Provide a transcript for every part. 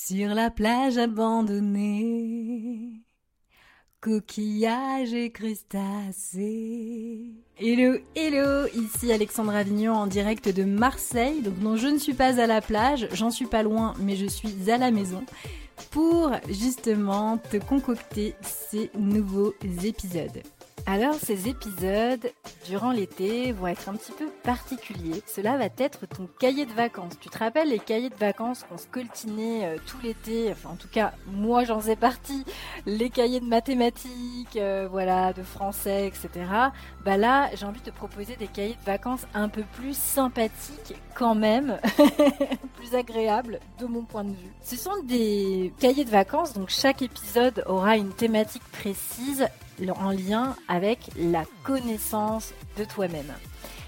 Sur la plage abandonnée, coquillages et crustacés. Hello, hello, ici Alexandre Avignon en direct de Marseille. Donc non, je ne suis pas à la plage, j'en suis pas loin, mais je suis à la maison pour justement te concocter ces nouveaux épisodes. Alors ces épisodes, durant l'été, vont être un petit peu particuliers. Cela va être ton cahier de vacances. Tu te rappelles les cahiers de vacances qu'on se coltinait euh, tout l'été? Enfin en tout cas, moi j'en faisais partie. Les cahiers de mathématiques, euh, voilà, de français, etc. Bah là, j'ai envie de te proposer des cahiers de vacances un peu plus sympathiques quand même, plus agréables de mon point de vue. Ce sont des cahiers de vacances, donc chaque épisode aura une thématique précise en lien avec la connaissance de toi-même.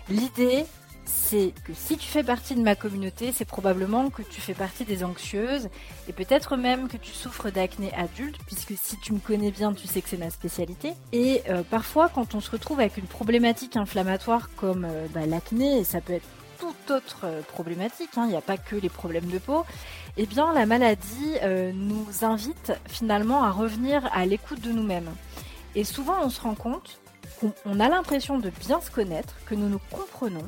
L'idée, c'est que si tu fais partie de ma communauté, c'est probablement que tu fais partie des anxieuses et peut-être même que tu souffres d'acné adulte, puisque si tu me connais bien, tu sais que c'est ma spécialité. Et euh, parfois, quand on se retrouve avec une problématique inflammatoire comme euh, bah, l'acné, et ça peut être toute autre euh, problématique, hein, il n'y a pas que les problèmes de peau, eh bien la maladie nous invite finalement à revenir à l'écoute de nous-mêmes. Et souvent, on se rend compte qu'on a l'impression de bien se connaître, que nous nous comprenons,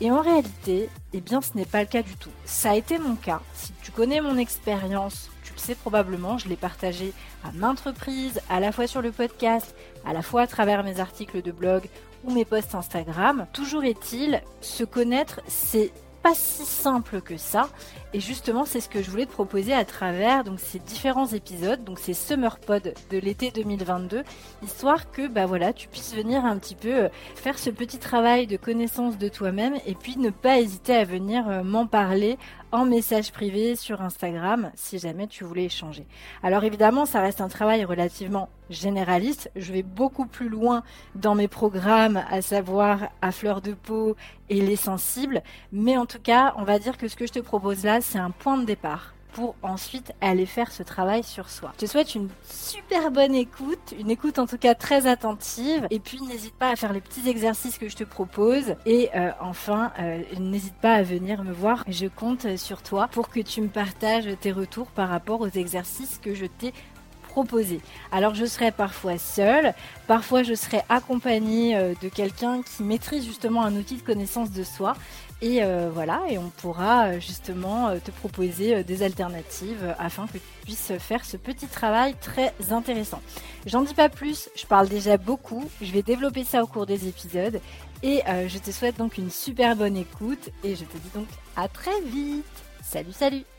et en réalité, eh bien, ce n'est pas le cas du tout. Ça a été mon cas. Si tu connais mon expérience, tu le sais probablement, je l'ai partagé à maintes reprises, à la fois sur le podcast, à la fois à travers mes articles de blog ou mes posts Instagram. Toujours est-il, se connaître, c'est pas si simple que ça. Et justement, c'est ce que je voulais te proposer à travers donc ces différents épisodes, donc ces Summer Pod de l'été 2022, histoire que bah voilà, tu puisses venir un petit peu euh, faire ce petit travail de connaissance de toi-même et puis ne pas hésiter à venir euh, m'en parler en message privé sur Instagram si jamais tu voulais échanger. Alors évidemment, ça reste un travail relativement généraliste. Je vais beaucoup plus loin dans mes programmes, à savoir à fleur de peau et les sensibles. Mais en tout cas, on va dire que ce que je te propose là, c'est un point de départ pour ensuite aller faire ce travail sur soi. Je te souhaite une super bonne écoute, une écoute en tout cas très attentive, et puis n'hésite pas à faire les petits exercices que je te propose, et euh, enfin euh, n'hésite pas à venir me voir, je compte sur toi pour que tu me partages tes retours par rapport aux exercices que je t'ai Alors je serai parfois seule, parfois je serai accompagnée euh, de quelqu'un qui maîtrise justement un outil de connaissance de soi. Et euh, voilà, et on pourra euh, justement te proposer des alternatives afin que tu puisses faire ce petit travail très intéressant. J'en dis pas plus, je parle déjà beaucoup, je vais développer ça au cours des épisodes et je te souhaite donc une super bonne écoute et je te dis donc à très vite. Salut, salut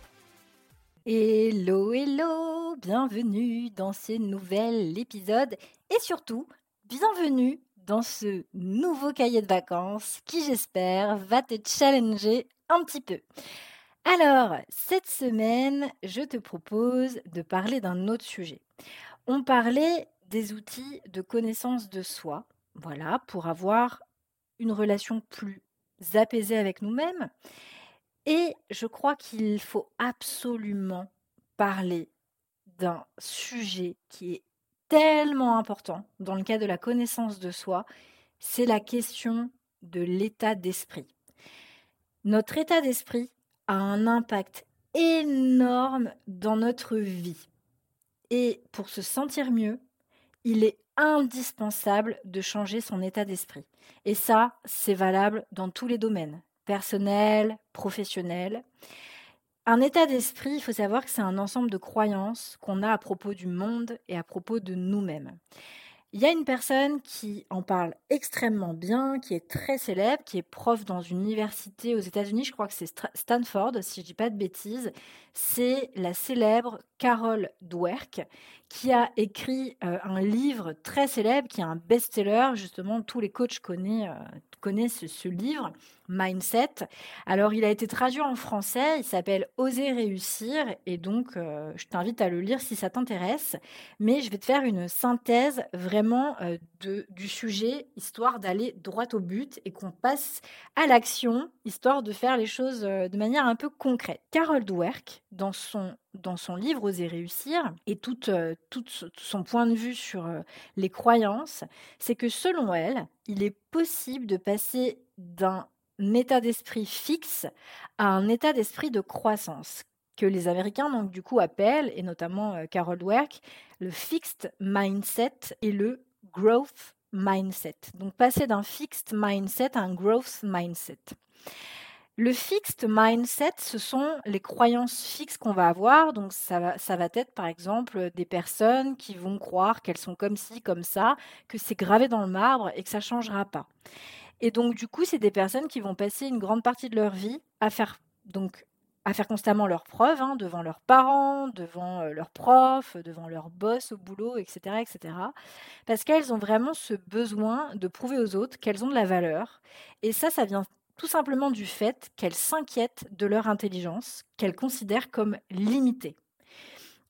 Hello, hello Bienvenue dans ce nouvel épisode et surtout, bienvenue dans ce nouveau cahier de vacances qui, j'espère, va te challenger un petit peu. Alors, cette semaine, je te propose de parler d'un autre sujet. On parlait des outils de connaissance de soi, voilà, pour avoir une relation plus apaisée avec nous-mêmes. Et je crois qu'il faut absolument parler d'un sujet qui est tellement important dans le cas de la connaissance de soi, c'est la question de l'état d'esprit. Notre état d'esprit a un impact énorme dans notre vie. Et pour se sentir mieux, il est indispensable de changer son état d'esprit. Et ça, c'est valable dans tous les domaines, personnel, professionnel. Un état d'esprit, il faut savoir que c'est un ensemble de croyances qu'on a à propos du monde et à propos de nous-mêmes. Il y a une personne qui en parle extrêmement bien, qui est très célèbre, qui est prof dans une université aux États-Unis, je crois que c'est Stanford, si je dis pas de bêtises. C'est la célèbre Carol Dweck, qui a écrit euh, un livre très célèbre, qui est un best-seller. Justement, tous les coachs connaissent, euh, connaissent ce livre, Mindset. Alors, il a été traduit en français, il s'appelle Oser réussir, et donc euh, je t'invite à le lire si ça t'intéresse. Mais je vais te faire une synthèse vraiment euh, de, du sujet, histoire d'aller droit au but et qu'on passe à l'action, histoire de faire les choses euh, de manière un peu concrète. Carol Dweck, dans son dans son livre Oser réussir et tout, tout, son point de vue sur les croyances, c'est que selon elle, il est possible de passer d'un état d'esprit fixe à un état d'esprit de croissance. que les Américains donc du coup appellent, et notamment euh, Carol Dweck, le fixed mindset et le growth mindset. Donc passer d'un fixed mindset à un growth mindset. Le fixed mindset, ce sont les croyances fixes qu'on va avoir. Donc ça va, ça va être par exemple des personnes qui vont croire qu'elles sont comme ci, comme ça, que c'est gravé dans le marbre et que ça ne changera pas. Et donc du coup, c'est des personnes qui vont passer une grande partie de leur vie à faire donc à faire constamment leurs preuves hein, devant leurs parents, devant euh, leurs profs, devant leurs boss au boulot, etc., etc. Parce qu'elles ont vraiment ce besoin de prouver aux autres qu'elles ont de la valeur. Et ça, ça vient tout simplement du fait qu'elles s'inquiètent de leur intelligence, qu'elles considèrent comme limitée.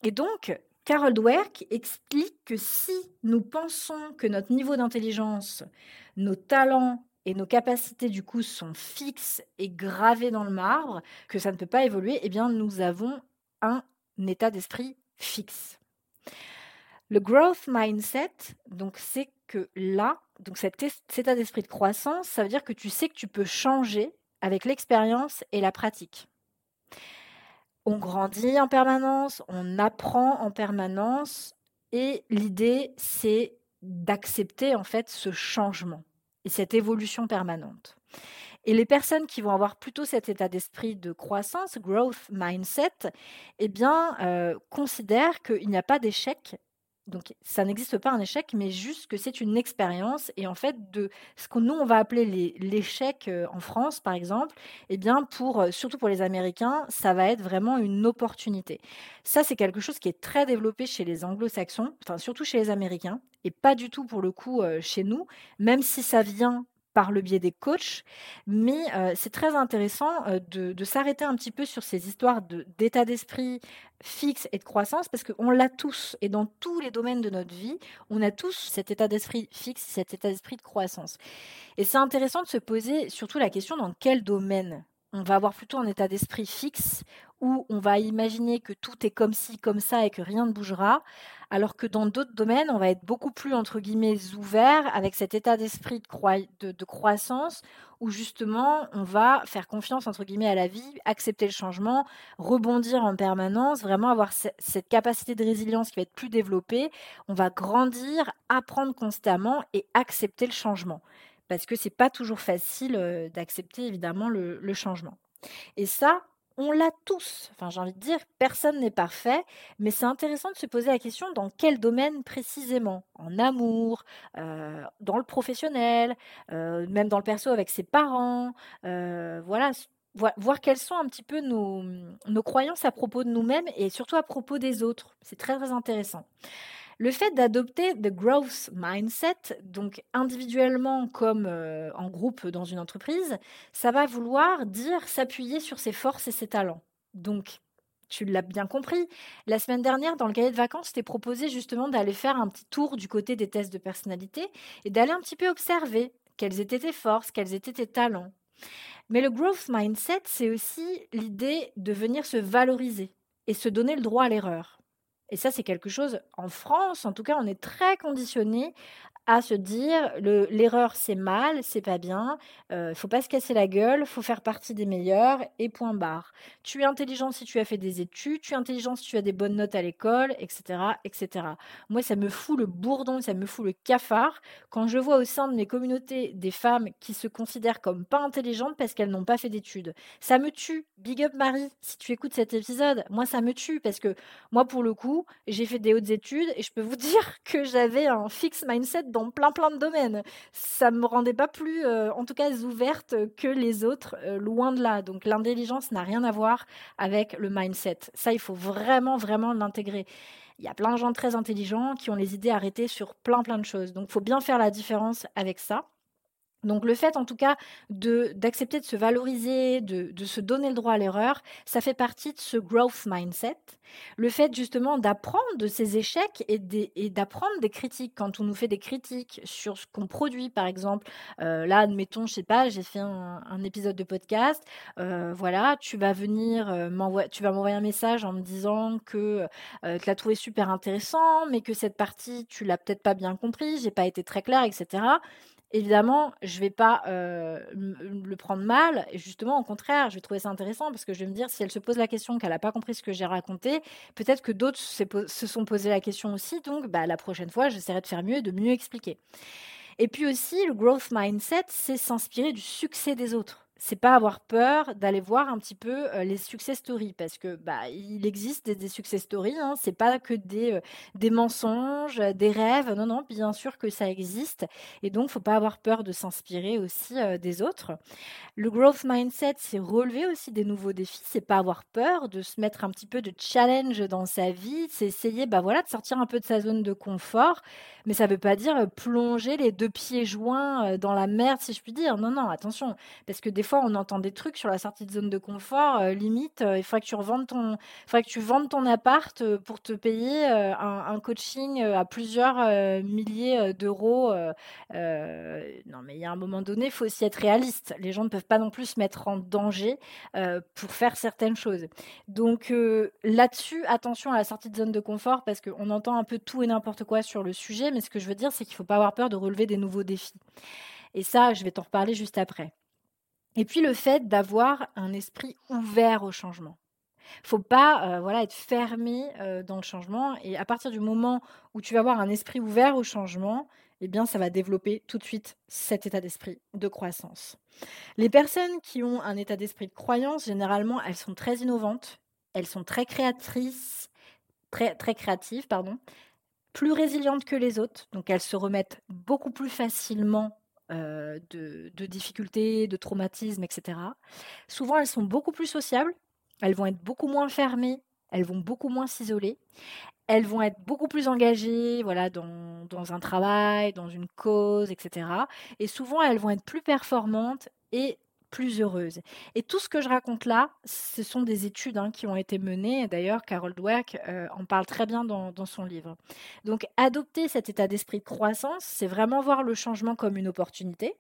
Et donc, Carol Dweck explique que si nous pensons que notre niveau d'intelligence, nos talents et nos capacités du coup sont fixes et gravées dans le marbre, que ça ne peut pas évoluer, eh bien nous avons un état d'esprit fixe. Le growth mindset, donc c'est que là, donc cet, état d'esprit de croissance, ça veut dire que tu sais que tu peux changer avec l'expérience et la pratique. On grandit en permanence, on apprend en permanence et l'idée c'est d'accepter en fait ce changement et cette évolution permanente. Et les personnes qui vont avoir plutôt cet état d'esprit de croissance, growth mindset, eh bien, euh, considèrent qu'il n'y a pas d'échec. Donc, ça n'existe pas un échec, mais juste que c'est une expérience. Et en fait, de ce que nous, on va appeler l'échec euh, en France, par exemple, eh bien, pour, euh, surtout pour les Américains, ça va être vraiment une opportunité. Ça, c'est quelque chose qui est très développé chez les anglo-saxons, enfin, surtout chez les Américains et pas du tout pour le coup chez nous, même si ça vient par le biais des coachs. Mais c'est très intéressant de, s'arrêter un petit peu sur ces histoires d'état d'esprit fixe et de croissance parce qu'on l'a tous et dans tous les domaines de notre vie, on a tous cet état d'esprit fixe, cet état d'esprit de croissance. Et c'est intéressant de se poser surtout la question dans quel domaine? On va avoir plutôt un état d'esprit fixe où on va imaginer que tout est comme ci, comme ça et que rien ne bougera, alors que dans d'autres domaines, on va être beaucoup plus, entre guillemets, ouvert avec cet état d'esprit de, croissance où justement on va faire confiance, entre guillemets, à la vie, accepter le changement, rebondir en permanence, vraiment avoir cette capacité de résilience qui va être plus développée. On va grandir, apprendre constamment et accepter le changement parce que c'est pas toujours facile d'accepter évidemment le, changement. Et ça, on l'a tous. Enfin, j'ai envie de dire, personne n'est parfait, mais c'est intéressant de se poser la question dans quel domaine précisément? En amour, dans le professionnel, même dans le perso avec ses parents. voilà, voir quelles sont un petit peu nos, nos croyances à propos de nous-mêmes et surtout à propos des autres. C'est très très intéressant. Le fait d'adopter the growth mindset, donc individuellement comme euh, en groupe dans une entreprise, ça va vouloir dire s'appuyer sur ses forces et ses talents. Donc, tu l'as bien compris. La semaine dernière, dans le cahier de vacances, t'ai proposé justement d'aller faire un petit tour du côté des tests de personnalité et d'aller un petit peu observer quelles étaient tes forces, quels étaient tes talents. Mais le growth mindset, c'est aussi l'idée de venir se valoriser et se donner le droit à l'erreur. Et ça, c'est quelque chose, en France, en tout cas, on est très conditionné à se dire l'erreur c'est mal, c'est pas bien, euh, faut pas se casser la gueule, faut faire partie des meilleurs et point barre. Tu es intelligent si tu as fait des études, tu es intelligent si tu as des bonnes notes à l'école, etc., etc. Moi, ça me fout le bourdon, ça me fout le cafard quand je vois au sein de mes communautés des femmes qui se considèrent comme pas intelligentes parce qu'elles n'ont pas fait d'études. Ça me tue. Big up Marie, si tu écoutes cet épisode, moi ça me tue parce que moi pour le coup, j'ai fait des hautes études et je peux vous dire que j'avais un fixe mindset dans plein plein de domaines. Ça me rendait pas plus, euh, en tout cas, ouverte que les autres, euh, loin de là. Donc l'intelligence n'a rien à voir avec le mindset. Ça, il faut vraiment, vraiment l'intégrer. Il y a plein de gens très intelligents qui ont les idées arrêtées sur plein, plein de choses. Donc il faut bien faire la différence avec ça. Donc le fait en tout cas d'accepter de se valoriser, de, de, se donner le droit à l'erreur, ça fait partie de ce growth mindset. Le fait justement d'apprendre de ses échecs et d'apprendre des critiques quand on nous fait des critiques sur ce qu'on produit par exemple. Euh, là admettons, je sais pas, j'ai fait un, épisode de podcast, euh, voilà, tu vas venir euh, tu vas m'envoyer un message en me disant que tu l'as trouvé super intéressant, mais que cette partie tu l'as peut-être pas bien compris, j'ai pas été très claire, etc évidemment, je vais pas euh, le prendre mal. Et justement, au contraire, je vais trouver ça intéressant parce que je vais me dire, si elle se pose la question qu'elle n'a pas compris ce que j'ai raconté, peut-être que d'autres se sont posé la question aussi. Donc, bah, la prochaine fois, j'essaierai de faire mieux et de mieux expliquer. Et puis aussi, le growth mindset, c'est s'inspirer du succès des autres c'est pas avoir peur d'aller voir un petit peu les success stories parce que bah il existe des, des success stories hein, c'est pas que des des mensonges des rêves. Non non bien sûr que ça existe et donc faut pas avoir peur de s'inspirer aussi des autres. Le growth mindset c'est relever aussi des nouveaux défis. C'est pas avoir peur de se mettre un petit peu de challenge dans sa vie. C'est essayer bah voilà de sortir un peu de sa zone de confort. Mais ça veut pas dire plonger les deux pieds joints dans la merde si je puis dire. Non non attention. Parce que des on entend des trucs sur la sortie de zone de confort. Euh, limite, euh, il faudrait que tu revendes ton, faudrait que tu vendes ton appart euh, pour te payer un, coaching à plusieurs milliers d'euros. non, mais il y a un moment donné, il faut aussi être réaliste. Les gens ne peuvent pas non plus se mettre en danger pour faire certaines choses. Donc là-dessus, attention à la sortie de zone de confort parce qu'on entend un peu tout et n'importe quoi sur le sujet. Mais ce que je veux dire, c'est qu'il ne faut pas avoir peur de relever des nouveaux défis. Et ça, je vais t'en reparler juste après. Et puis le fait d'avoir un esprit ouvert au changement. Faut pas euh, voilà être fermé euh, dans le changement et à partir du moment où tu vas avoir un esprit ouvert au changement, eh bien ça va développer tout de suite cet état d'esprit de croissance. Les personnes qui ont un état d'esprit de croyance, généralement, elles sont très innovantes, elles sont très créatrices, très très créatives pardon, plus résilientes que les autres, donc elles se remettent beaucoup plus facilement euh, de, difficultés, de traumatismes, etc. Souvent, elles sont beaucoup plus sociables, elles vont être beaucoup moins fermées, elles vont beaucoup moins s'isoler, elles vont être beaucoup plus engagées voilà, dans, dans, un travail, dans une cause, etc. Et souvent, elles vont être plus performantes et plus heureuse. Et tout ce que je raconte là, ce sont des études hein, qui ont été menées. D'ailleurs, Carol Dweck euh, en parle très bien dans, son livre. Donc, adopter cet état d'esprit de croissance, c'est vraiment voir le changement comme une opportunité.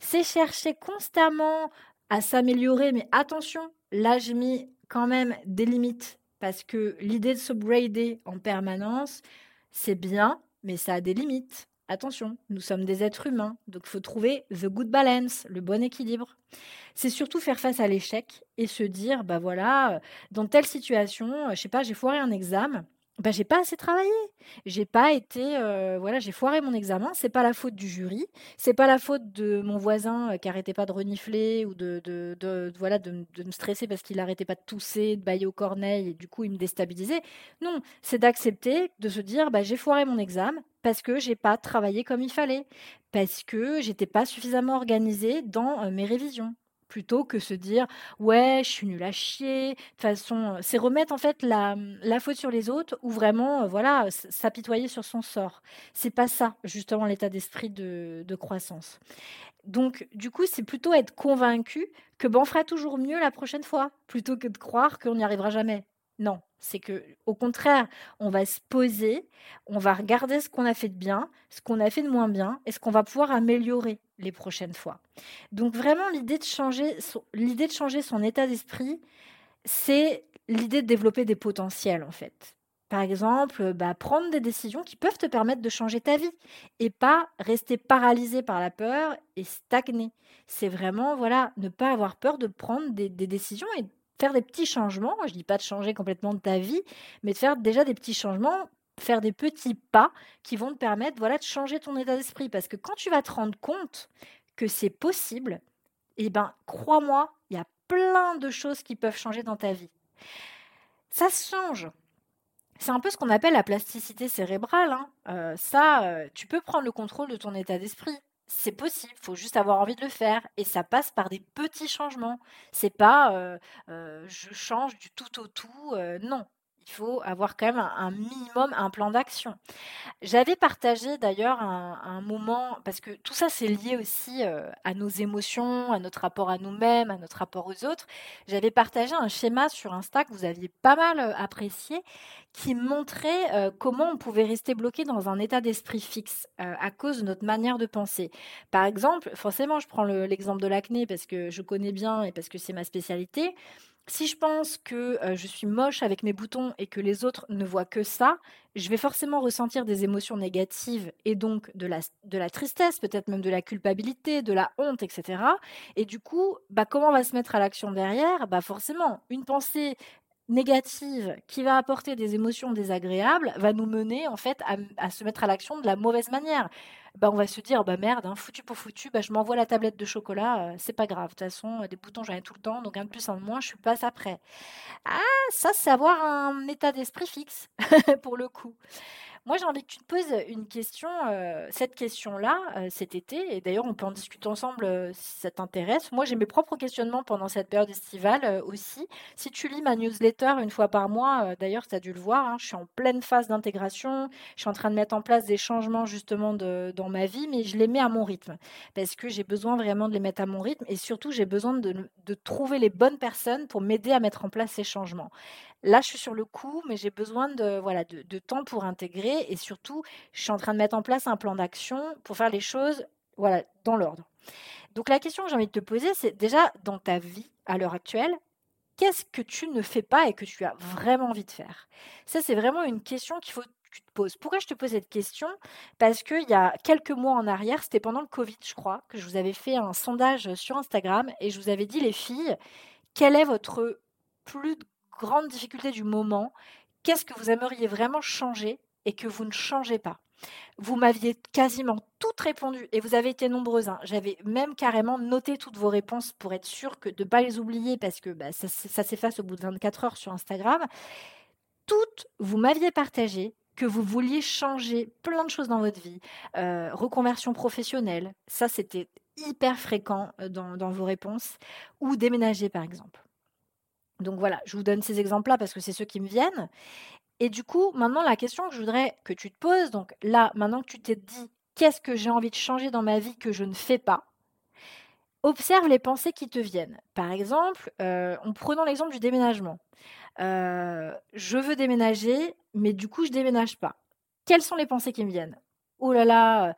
C'est chercher constamment à s'améliorer, mais attention, là, j'ai mis quand même des limites parce que l'idée de s'upgrader en permanence, c'est bien, mais ça a des limites. Attention, nous sommes des êtres humains, donc il faut trouver the good balance, le bon équilibre. C'est surtout faire face à l'échec et se dire, bah voilà, dans telle situation, je sais pas, j'ai foiré un examen, bah, j'ai pas assez travaillé. J'ai pas été, euh, voilà, j'ai foiré mon examen. C'est pas la faute du jury, c'est pas la faute de mon voisin euh, qui arrêtait pas de renifler ou de, de, voilà, de, me stresser parce qu'il arrêtait pas de tousser, de bailler au corneille et du coup il me déstabilisait. Non, c'est d'accepter, de se dire, bah, j'ai foiré mon examen parce que j'ai pas travaillé comme il fallait, parce que j'étais pas suffisamment organisée dans euh, mes révisions plutôt que se dire ouais je suis nulle à chier. De toute façon c'est remettre en fait la, la, faute sur les autres ou vraiment voilà s'apitoyer sur son sort. C'est pas ça justement l'état d'esprit de, de, croissance. Donc du coup c'est plutôt être convaincu que ben, on fera toujours mieux la prochaine fois plutôt que de croire qu'on n'y arrivera jamais. Non, c'est que au contraire, on va se poser, on va regarder ce qu'on a fait de bien, ce qu'on a fait de moins bien et ce qu'on va pouvoir améliorer les prochaines fois. Donc vraiment l'idée de changer son, l'idée de changer son état d'esprit, c'est l'idée de développer des potentiels en fait. Par exemple, bah, prendre des décisions qui peuvent te permettre de changer ta vie et pas rester paralysé par la peur et stagner. C'est vraiment voilà ne pas avoir peur de prendre des, des décisions et faire des petits changements. Je ne dis pas de changer complètement ta vie, mais de faire déjà des petits changements, faire des petits pas qui vont te permettre voilà, de changer ton état d'esprit. Parce que quand tu vas te rendre compte que c'est possible, eh ben, crois-moi, il y a plein de choses qui peuvent changer dans ta vie. Ça change. C'est un peu ce qu'on appelle la plasticité cérébrale. Hein. Euh, ça, euh, tu peux prendre le contrôle de ton état d'esprit c'est possible, faut juste avoir envie de le faire et ça passe par des petits changements. C'est pas je change du tout au tout, non il faut avoir quand même un, minimum, un plan d'action. J'avais partagé d'ailleurs un, moment, parce que tout ça c'est lié aussi euh, à nos émotions, à notre rapport à nous-mêmes, à notre rapport aux autres. J'avais partagé un schéma sur Insta que vous aviez pas mal euh, apprécié, qui montrait euh, comment on pouvait rester bloqué dans un état d'esprit fixe à cause de notre manière de penser. Par exemple, forcément, je prends l'exemple de l'acné parce que je connais bien et parce que c'est ma spécialité Si je pense que je suis moche avec mes boutons et que les autres ne voient que ça, je vais forcément ressentir des émotions négatives et donc de la, de la tristesse, peut-être même de la culpabilité, de la honte, etc. Et du coup, bah, comment on va se mettre à l'action derrière? Bah Forcément, une pensée négative qui va apporter des émotions désagréables va nous mener en fait à, se mettre à l'action de la mauvaise manière. Bah, on va se dire bah merde, hein, foutu pour foutu, bah, je m'envoie la tablette de chocolat, euh, c'est pas grave. De toute façon, des boutons j'en ai tout le temps, donc un de plus, un de moins, je suis pas après. Ah, ça c'est avoir un état d'esprit fixe pour le coup. Moi, j'ai envie que tu te poses une question, euh, cette question-là, euh, cet été, et d'ailleurs, on peut en discuter ensemble euh, si ça t'intéresse. Moi, j'ai mes propres questionnements pendant cette période estivale aussi. Si tu lis ma newsletter une fois par mois, d'ailleurs, tu as dû le voir, hein, je suis en pleine phase d'intégration, je suis en train de mettre en place des changements justement dans ma vie, mais je les mets à mon rythme, parce que j'ai besoin vraiment de les mettre à mon rythme, et surtout, j'ai besoin de trouver les bonnes personnes pour m'aider à mettre en place ces changements. Là, je suis sur le coup, mais j'ai besoin de, voilà, de, temps pour intégrer et surtout, je suis en train de mettre en place un plan d'action pour faire les choses voilà, dans l'ordre. Donc la question que j'ai envie de te poser, c'est déjà dans ta vie à l'heure actuelle, qu'est-ce que tu ne fais pas et que tu as vraiment envie de faire? Ça, c'est vraiment une question qu'il faut que tu te poses. Pourquoi je te pose cette question? Parce qu'il y a quelques mois en arrière, c'était pendant le Covid, je crois, que je vous avais fait un sondage sur Instagram et je vous avais dit, les filles, quel est votre plus grande difficulté du moment, qu'est-ce que vous aimeriez vraiment changer et que vous ne changez pas? Vous m'aviez quasiment toutes répondu et vous avez été nombreuses. Hein. J'avais même carrément noté toutes vos réponses pour être sûr que de ne pas les oublier parce que bah, ça, s'efface au bout de 24 heures sur Instagram. Toutes, vous m'aviez partagé que vous vouliez changer plein de choses dans votre vie. Euh, reconversion professionnelle, ça c'était hyper fréquent euh, dans vos réponses. Ou déménager par exemple. Donc voilà, je vous donne ces exemples-là parce que c'est ceux qui me viennent. Et du coup, maintenant, la question que je voudrais que tu te poses, donc là, maintenant que tu t'es dit, qu'est-ce que j'ai envie de changer dans ma vie que je ne fais pas? Observe les pensées qui te viennent. Par exemple, euh, en prenant l'exemple du déménagement. Euh, je veux déménager, mais du coup, je déménage pas. Quelles sont les pensées qui me viennent? Oh là là,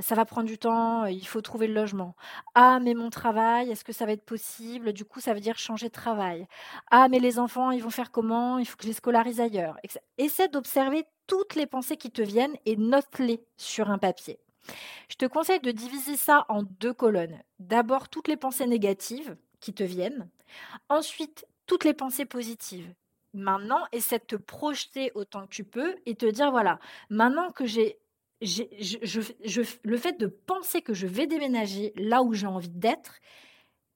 ça va prendre du temps, il faut trouver le logement. Ah, mais mon travail, est-ce que ça va être possible? Du coup, ça veut dire changer de travail. Ah, mais les enfants, ils vont faire comment? Il faut que je les scolarise ailleurs. Essaie d'observer toutes les pensées qui te viennent et note-les sur un papier. Je te conseille de diviser ça en deux colonnes. D'abord, toutes les pensées négatives qui te viennent. Ensuite, toutes les pensées positives. Maintenant, essaie de te projeter autant que tu peux et te dire, voilà, maintenant que j'ai le fait de penser que je vais déménager là où j'ai envie d'être,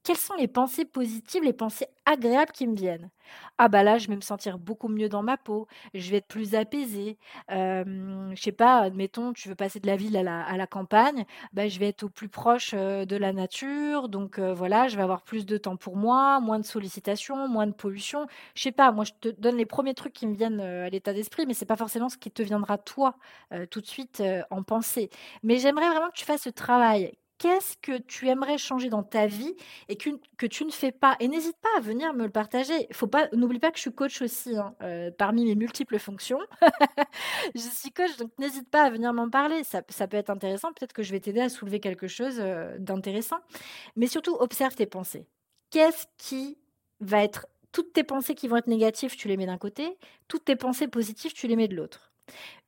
quelles sont les pensées positives, les pensées agréables qui me viennent? Ah bah là, je vais me sentir beaucoup mieux dans ma peau, je vais être plus apaisée. Euh, je sais pas, admettons, tu veux passer de la ville à la, campagne, bah, je vais être au plus proche de la nature, donc voilà, je vais avoir plus de temps pour moi, moins de sollicitations, moins de pollution. Je sais pas, moi je te donne les premiers trucs qui me viennent à l'état d'esprit, mais c'est pas forcément ce qui te viendra toi tout de suite en pensée. Mais j'aimerais vraiment que tu fasses ce travail qu'est-ce que tu aimerais changer dans ta vie et que, tu ne fais pas? Et n'hésite pas à venir me le partager. N'oublie pas que je suis coach aussi, hein, euh, parmi mes multiples fonctions. je suis coach, donc n'hésite pas à venir m'en parler. Ça, peut être intéressant. Peut-être que je vais t'aider à soulever quelque chose euh, d'intéressant. Mais surtout, observe tes pensées. Qu'est-ce qui va être toutes tes pensées qui vont être négatives, tu les mets d'un côté. Toutes tes pensées positives, tu les mets de l'autre?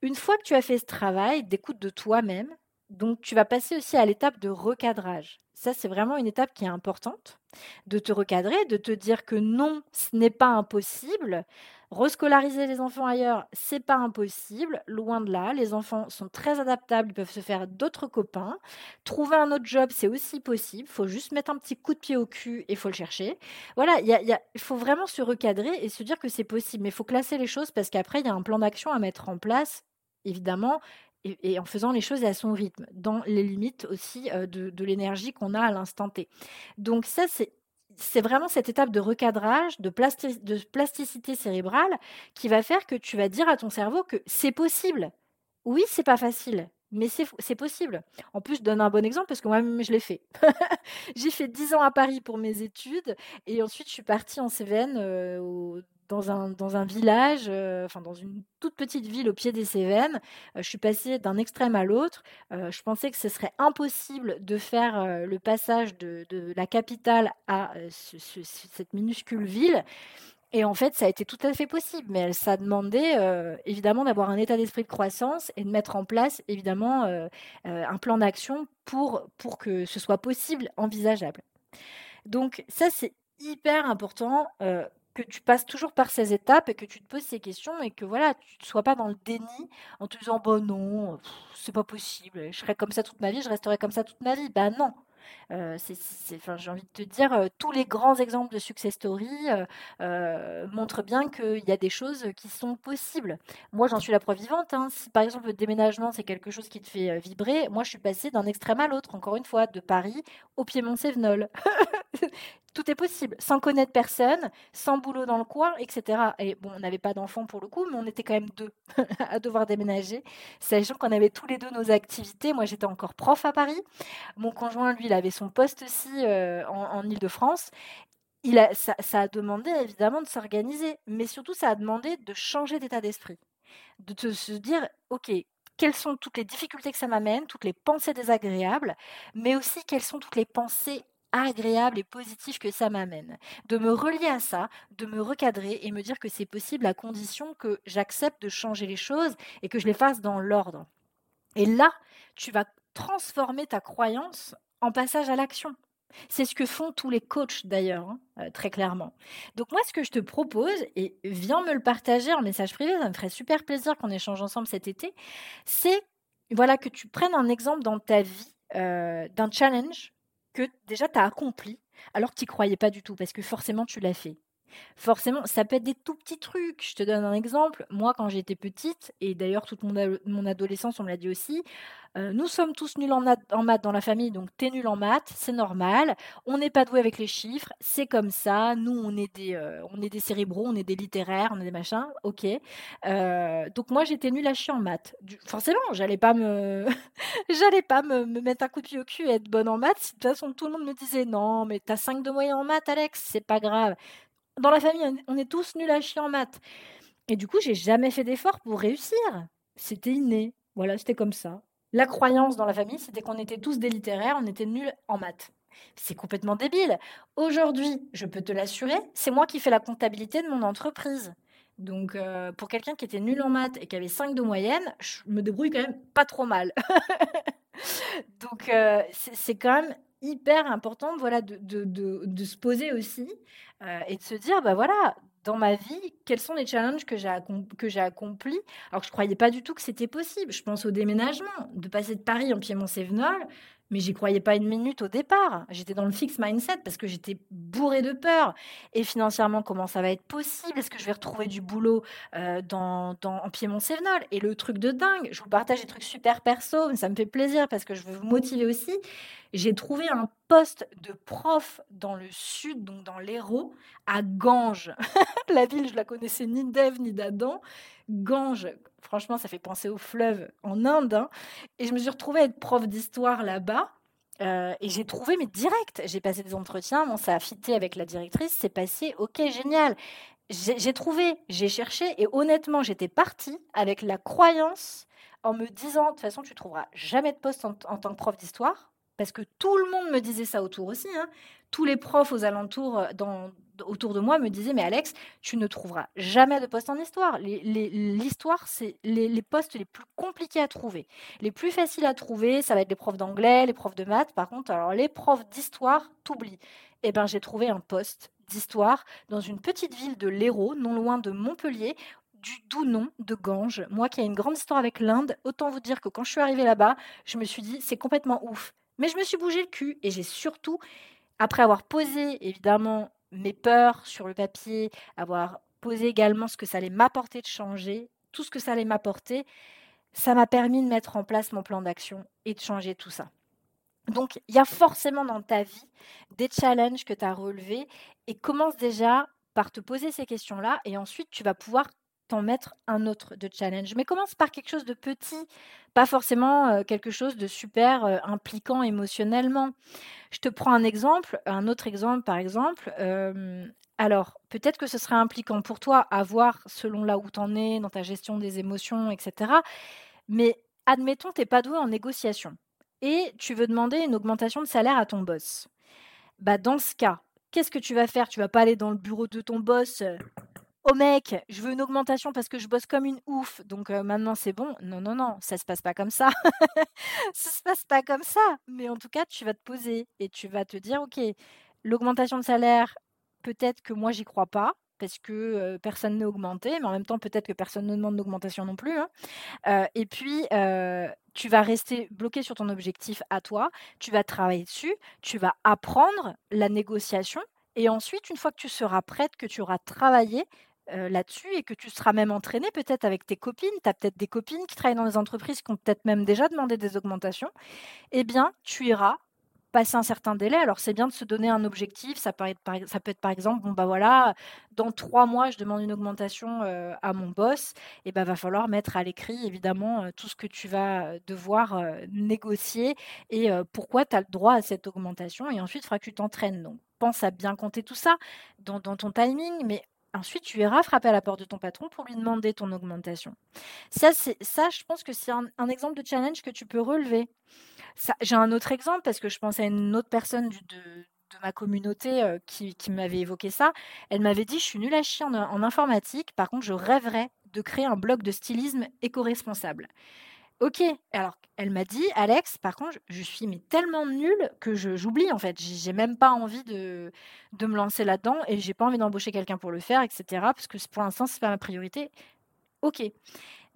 Une fois que tu as fait ce travail d'écoute de toi-même, donc, tu vas passer aussi à l'étape de recadrage. Ça, c'est vraiment une étape qui est importante, de te recadrer, de te dire que non, ce n'est pas impossible. Rescolariser les enfants ailleurs, c'est pas impossible, loin de là. Les enfants sont très adaptables, ils peuvent se faire d'autres copains. Trouver un autre job, c'est aussi possible. Il faut juste mettre un petit coup de pied au cul et il faut le chercher. Voilà, il faut vraiment se recadrer et se dire que c'est possible. Mais il faut classer les choses parce qu'après, il y a un plan d'action à mettre en place évidemment, et, en faisant les choses à son rythme, dans les limites aussi de, l'énergie qu'on a à l'instant T. Donc ça, c'est vraiment cette étape de recadrage, de, plasticité cérébrale qui va faire que tu vas dire à ton cerveau que c'est possible. Oui, c'est pas facile, mais c'est possible. En plus, je donne un bon exemple parce que moi-même, je l'ai fait. J'ai fait 10 ans à Paris pour mes études et ensuite, je suis partie en Cévennes dans, un, village, enfin dans une toute petite ville au pied des Cévennes. je suis passée d'un extrême à l'autre. je pensais que ce serait impossible de faire le passage de, la capitale à cette minuscule ville. Et en fait, ça a été tout à fait possible, mais ça a demandé euh, évidemment d'avoir un état d'esprit de croissance et de mettre en place évidemment euh, euh, un plan d'action pour, pour que ce soit possible, envisageable. Donc ça, c'est hyper important que tu passes toujours par ces étapes et que tu te poses ces questions et que voilà, tu ne sois pas dans le déni en te disant bon non, c'est pas possible, je serai comme ça toute ma vie, je resterai comme ça toute ma vie. Ben non, euh, j'ai envie de te dire, tous les grands exemples de success story montrent bien qu'il y a des choses qui sont possibles. Moi, j'en suis la preuve vivante. Hein. Si par exemple le déménagement, c'est quelque chose qui te fait vibrer, moi, je suis passée d'un extrême à l'autre, encore une fois, de Paris au Piémont-Sévenol. tout est possible, sans connaître personne, sans boulot dans le coin, etc. Et bon, on n'avait pas d'enfants pour le coup, mais on était quand même deux à devoir déménager, sachant qu'on avait tous les deux nos activités. Moi, j'étais encore prof à Paris. Mon conjoint, lui, il avait son poste aussi euh, en, Ile-de-France. Il a, ça, a demandé évidemment de s'organiser, mais surtout ça a demandé de changer d'état d'esprit, de se dire, ok, quelles sont toutes les difficultés que ça m'amène, toutes les pensées désagréables, mais aussi quelles sont toutes les pensées agréable et positif que ça m'amène. De me relier à ça, de me recadrer et me dire que c'est possible à condition que j'accepte de changer les choses et que je les fasse dans l'ordre. Et là, tu vas transformer ta croyance en passage à l'action. C'est ce que font tous les coachs d'ailleurs, hein, euh, très clairement. Donc moi, ce que je te propose, et viens me le partager en message privé, ça me ferait super plaisir qu'on échange ensemble cet été, c'est voilà que tu prennes un exemple dans ta vie euh, d'un challenge que déjà tu as accompli alors que tu croyais pas du tout, parce que forcément tu l'as fait. Forcément, ça peut être des tout petits trucs. Je te donne un exemple. Moi, quand j'étais petite, et d'ailleurs toute mon, adolescence, on me l'a dit aussi, euh, nous sommes tous nuls en, maths dans la famille, donc t'es nul en maths, c'est normal. On n'est pas doué avec les chiffres, c'est comme ça. Nous, on est des, euh, on est des cérébraux, on est des littéraires, on est des machins. Ok. Euh, donc moi, j'étais nulle à chier en maths. forcément, j'allais pas me, j'allais pas me, mettre un coup de pied au cul et être bonne en maths. De toute façon, tout le monde me disait non, mais t'as 5 de moyenne en maths, Alex, c'est pas grave dans la famille, on est tous nuls à chier en maths. Et du coup, j'ai jamais fait d'effort pour réussir. C'était inné. Voilà, c'était comme ça. La croyance dans la famille, c'était qu'on était tous des littéraires, on était nuls en maths. C'est complètement débile. Aujourd'hui, je peux te l'assurer, c'est moi qui fais la comptabilité de mon entreprise. Donc, euh, pour quelqu'un qui était nul en maths et qui avait 5 de moyenne, je me débrouille quand même pas trop mal. Donc, euh, c'est quand même hyper important voilà, de, de, se poser aussi euh, et de se dire, bah voilà, dans ma vie, quels sont les challenges que j'ai accomplis? Alors que je ne croyais pas du tout que c'était possible. Je pense au déménagement, de passer de Paris en Piémont-Sévenol, mais j'y croyais pas une minute au départ. J'étais dans le fixe mindset parce que j'étais bourrée de peur. Et financièrement, comment ça va être possible? Est-ce que je vais retrouver du boulot euh, dans, en Piémont-Sévenol Et le truc de dingue, je vous partage des trucs super perso, mais ça me fait plaisir parce que je veux vous motiver aussi. J'ai trouvé un poste de prof dans le sud, donc dans l'Hérault, à Ganges. la ville, je la connaissais ni d'Ève ni d'Adam. Ganges, franchement, ça fait penser au fleuve en Inde. Hein. Et je me suis retrouvée à être prof d'histoire là-bas. Euh, et j'ai trouvé, mais direct, j'ai passé des entretiens, bon, ça a fité avec la directrice, c'est passé, ok, génial. J'ai trouvé, j'ai cherché, et honnêtement, j'étais partie avec la croyance en me disant, de toute façon, tu trouveras jamais de poste en, en tant que prof d'histoire, parce que tout le monde me disait ça autour aussi. Hein. Tous les profs aux alentours, euh, autour de moi me disaient, mais Alex, tu ne trouveras jamais de poste en histoire. L'histoire, c'est les, postes les plus compliqués à trouver. Les plus faciles à trouver, ça va être les profs d'anglais, les profs de maths. Par contre, alors les profs d'histoire, t'oublies. Eh bien, j'ai trouvé un poste d'histoire dans une petite ville de l'Hérault, non loin de Montpellier, du doux nom de Ganges. Moi qui ai une grande histoire avec l'Inde, autant vous dire que quand je suis arrivée là-bas, je me suis dit, c'est complètement ouf. Mais je me suis bougé le cul et j'ai surtout, après avoir posé évidemment mes peurs sur le papier, avoir posé également ce que ça allait m'apporter de changer, tout ce que ça allait m'apporter, ça m'a permis de mettre en place mon plan d'action et de changer tout ça. Donc, il y a forcément dans ta vie des challenges que tu as relevés et commence déjà par te poser ces questions-là et ensuite tu vas pouvoir t'en mettre un autre de challenge. Mais commence par quelque chose de petit, pas forcément euh, quelque chose de super euh, impliquant émotionnellement. Je te prends un exemple, un autre exemple par exemple. Euh, Alors, peut-être que ce serait impliquant pour toi à voir selon là où tu en es, dans ta gestion des émotions, etc. Mais admettons, tu n'es pas doué en négociation et tu veux demander une augmentation de salaire à ton boss. Bah, dans ce cas, qu'est-ce que tu vas faire? Tu vas pas aller dans le bureau de ton boss Oh mec, je veux une augmentation parce que je bosse comme une ouf, donc maintenant c'est bon. Non, non, non, ça se passe pas comme ça. ça se passe pas comme ça. Mais en tout cas, tu vas te poser et tu vas te dire, ok, l'augmentation de salaire, peut-être que moi j'y crois pas parce que personne n'est augmenté, mais en même temps peut-être que personne ne demande d'augmentation non plus. Hein. et puis tu vas rester bloqué sur ton objectif à toi, tu vas travailler dessus, tu vas apprendre la négociation, et ensuite une fois que tu seras prête, que tu auras travaillé, là-dessus et que tu seras même entraîné peut-être avec tes copines, tu as peut-être des copines qui travaillent dans les entreprises qui ont peut-être même déjà demandé des augmentations, eh bien, tu iras passer un certain délai. Alors, c'est bien de se donner un objectif. Ça peut être par, exemple, bon, bah voilà, dans trois mois, je demande une augmentation à mon boss. Et ben, va falloir mettre à l'écrit, évidemment, tout ce que tu vas devoir négocier et pourquoi tu as le droit à cette augmentation. Et ensuite, il faudra que tu t'entraînes. Donc, pense à bien compter tout ça dans, dans ton timing, mais Ensuite, tu iras frapper à la porte de ton patron pour lui demander ton augmentation. Ça, ça je pense que c'est un, exemple de challenge que tu peux relever. J'ai un autre exemple parce que je pense à une autre personne de, ma communauté euh, qui, m'avait évoqué ça. Elle m'avait dit, je suis nulle à chier en, en informatique, par contre, je rêverais de créer un blog de stylisme éco-responsable. Ok, alors elle m'a dit, Alex, par contre, je suis mais tellement nulle que j'oublie en fait. J'ai même pas envie de, de me lancer là-dedans et j'ai pas envie d'embaucher quelqu'un pour le faire, etc. Parce que pour l'instant, c'est pas ma priorité. Ok.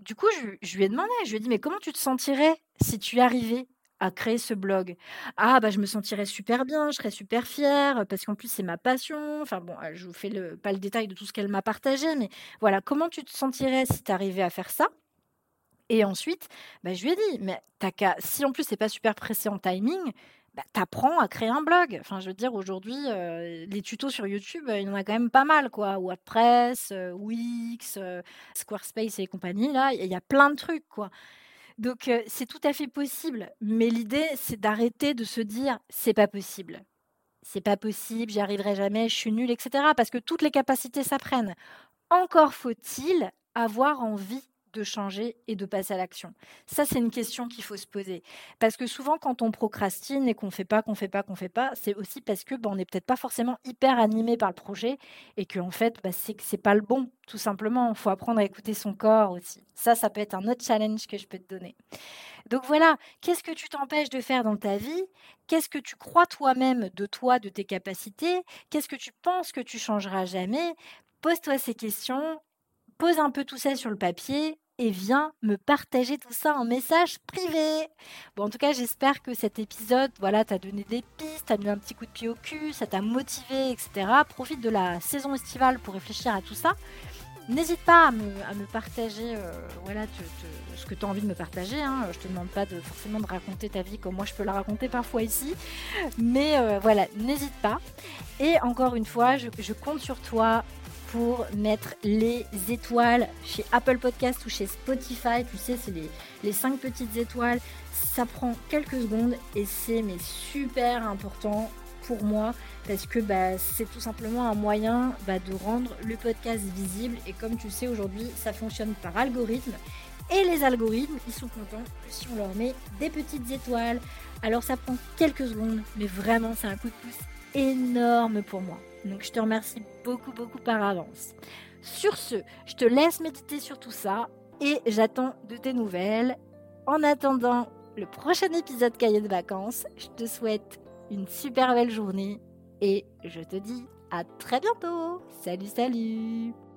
Du coup, je, lui ai demandé, je lui ai dit, mais comment tu te sentirais si tu arrivais à créer ce blog? Ah, bah, je me sentirais super bien, je serais super fière, parce qu'en plus, c'est ma passion. Enfin, bon, je vous fais pas le détail de tout ce qu'elle m'a partagé, mais voilà, comment tu te sentirais si tu arrivais à faire ça? Et ensuite, bah, je lui ai dit, mais si en plus c'est pas super pressé en timing, bah, t'apprends à créer un blog. Enfin, je veux dire, aujourd'hui, euh, les tutos sur YouTube, il y en a quand même pas mal, quoi. WordPress, euh, Wix, euh, Squarespace et compagnie, là, il y a plein de trucs, quoi. Donc, c'est tout à fait possible. Mais l'idée, c'est d'arrêter de se dire, c'est pas possible. C'est pas possible, j'y arriverai jamais, je suis nulle, etc. Parce que toutes les capacités s'apprennent. Encore faut-il avoir envie de changer et de passer à l'action Ça, c'est une question qu'il faut se poser. Parce que souvent, quand on procrastine et qu'on fait pas, qu'on fait pas, qu'on fait pas, c'est aussi parce que ben, on n'est peut-être pas forcément hyper animé par le projet et qu'en en fait, bah, c'est que c'est pas le bon, tout simplement. Il faut apprendre à écouter son corps aussi. Ça, ça peut être un autre challenge que je peux te donner. Donc voilà, qu'est-ce que tu t'empêches de faire dans ta vie? Qu'est-ce que tu crois toi-même de toi, de tes capacités? Qu'est-ce que tu penses que tu changeras jamais? Pose-toi ces questions pose un peu tout ça sur le papier et viens me partager tout ça en message privé. Bon, en tout cas, j'espère que cet épisode, voilà, t'a donné des pistes, t'a mis un petit coup de pied au cul, ça t'a motivé, etc. Profite de la saison estivale pour réfléchir à tout ça. N'hésite pas à me, partager euh, voilà, ce que tu as envie de me partager. Hein. Je te demande pas de, forcément de raconter ta vie comme moi je peux la raconter parfois ici. Mais euh, voilà, n'hésite pas. Et encore une fois, je, je compte sur toi pour mettre les étoiles chez Apple Podcast ou chez Spotify. Tu sais, c'est les, les 5 petites étoiles. Ça prend quelques secondes et c'est mais super important pour moi parce que bah, c'est tout simplement un moyen bah, de rendre le podcast visible et comme tu sais aujourd'hui ça fonctionne par algorithme et les algorithmes ils sont contents si on leur met des petites étoiles alors ça prend quelques secondes mais vraiment c'est un coup de pouce énorme pour moi donc je te remercie beaucoup, beaucoup par avance. Sur ce, je te laisse méditer sur tout ça et j'attends de tes nouvelles. En attendant le prochain épisode Cahier de vacances, je te souhaite une super belle journée et je te dis à très bientôt. Salut, salut